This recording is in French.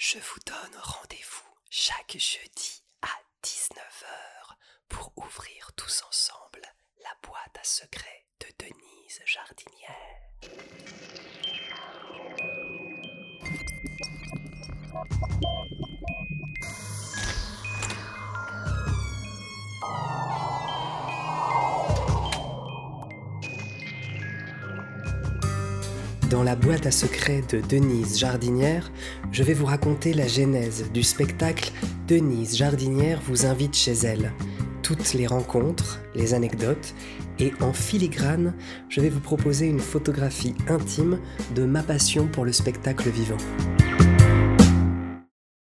Je vous donne rendez-vous chaque jeudi à 19h pour ouvrir tous ensemble la boîte à secrets de Denise Jardinière. Dans la boîte à secrets de Denise Jardinière, je vais vous raconter la genèse du spectacle Denise Jardinière vous invite chez elle. Toutes les rencontres, les anecdotes, et en filigrane, je vais vous proposer une photographie intime de ma passion pour le spectacle vivant.